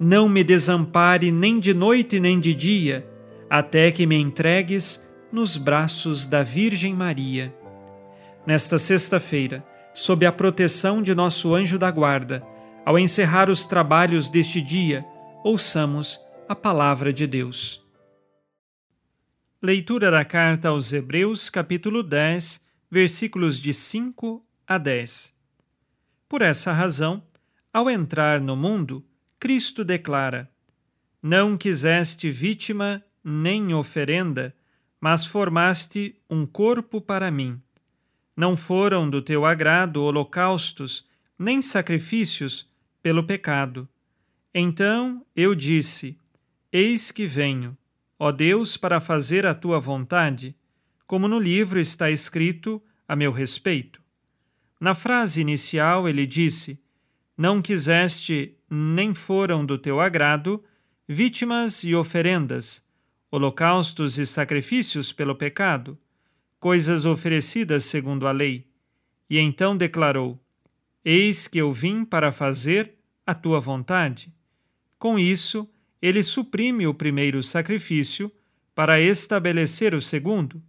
não me desampare nem de noite nem de dia, até que me entregues nos braços da Virgem Maria. Nesta sexta-feira, sob a proteção de nosso anjo da guarda, ao encerrar os trabalhos deste dia, ouçamos a palavra de Deus. Leitura da carta aos Hebreus, capítulo 10, versículos de 5 a 10. Por essa razão, ao entrar no mundo, Cristo declara: Não quiseste vítima nem oferenda, mas formaste um corpo para mim. Não foram do teu agrado holocaustos, nem sacrifícios pelo pecado. Então eu disse: Eis que venho, ó Deus, para fazer a tua vontade, como no livro está escrito a meu respeito. Na frase inicial ele disse: Não quiseste, nem foram do teu agrado, vítimas e oferendas, holocaustos e sacrifícios pelo pecado coisas oferecidas segundo a lei. E então declarou: Eis que eu vim para fazer a tua vontade. Com isso, ele suprime o primeiro sacrifício para estabelecer o segundo.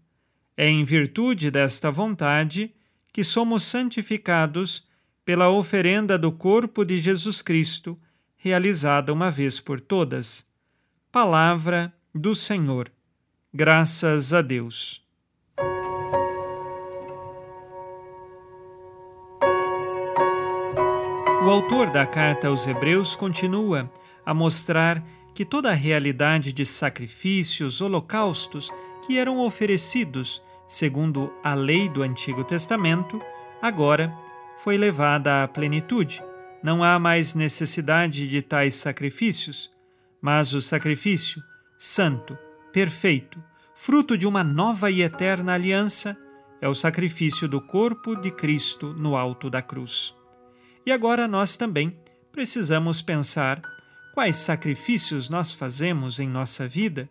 É em virtude desta vontade que somos santificados pela oferenda do corpo de Jesus Cristo, realizada uma vez por todas. Palavra do Senhor. Graças a Deus. O autor da carta aos Hebreus continua a mostrar que toda a realidade de sacrifícios, holocaustos que eram oferecidos segundo a lei do Antigo Testamento, agora foi levada à plenitude. Não há mais necessidade de tais sacrifícios, mas o sacrifício santo, perfeito, fruto de uma nova e eterna aliança, é o sacrifício do corpo de Cristo no alto da cruz. E agora nós também precisamos pensar quais sacrifícios nós fazemos em nossa vida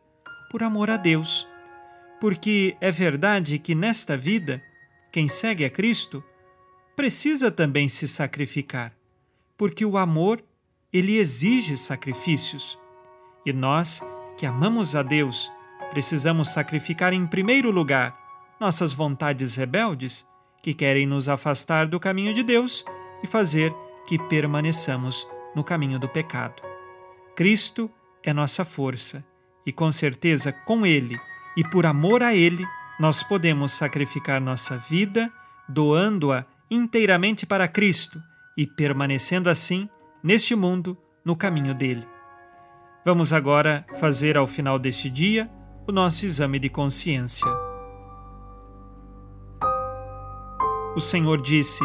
por amor a Deus. Porque é verdade que nesta vida, quem segue a Cristo precisa também se sacrificar, porque o amor, ele exige sacrifícios. E nós, que amamos a Deus, precisamos sacrificar em primeiro lugar nossas vontades rebeldes, que querem nos afastar do caminho de Deus e fazer que permaneçamos no caminho do pecado. Cristo é nossa força e, com certeza, com Ele e por amor a Ele, nós podemos sacrificar nossa vida, doando-a inteiramente para Cristo e permanecendo assim neste mundo no caminho dele. Vamos agora fazer ao final deste dia o nosso exame de consciência. O Senhor disse: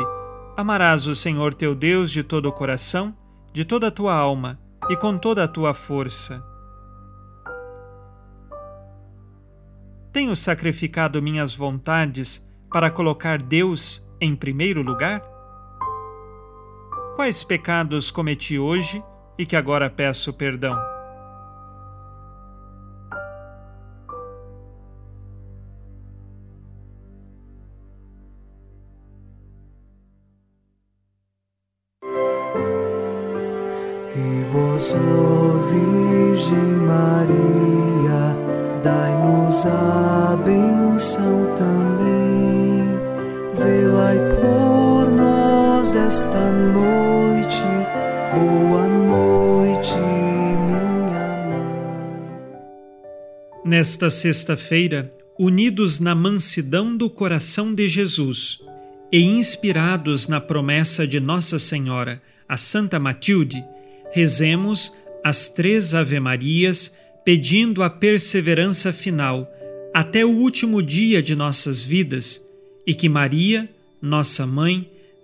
Amarás o Senhor teu Deus de todo o coração, de toda a tua alma e com toda a tua força. Tenho sacrificado minhas vontades para colocar Deus em primeiro lugar? Quais pecados cometi hoje e que agora peço perdão? E vós, Virgem Maria, dai-nos a benção também esta noite, boa noite, minha mãe. Nesta sexta-feira, unidos na mansidão do coração de Jesus e inspirados na promessa de Nossa Senhora, a Santa Matilde, rezemos as três Ave-Marias pedindo a perseverança final até o último dia de nossas vidas e que Maria, nossa mãe,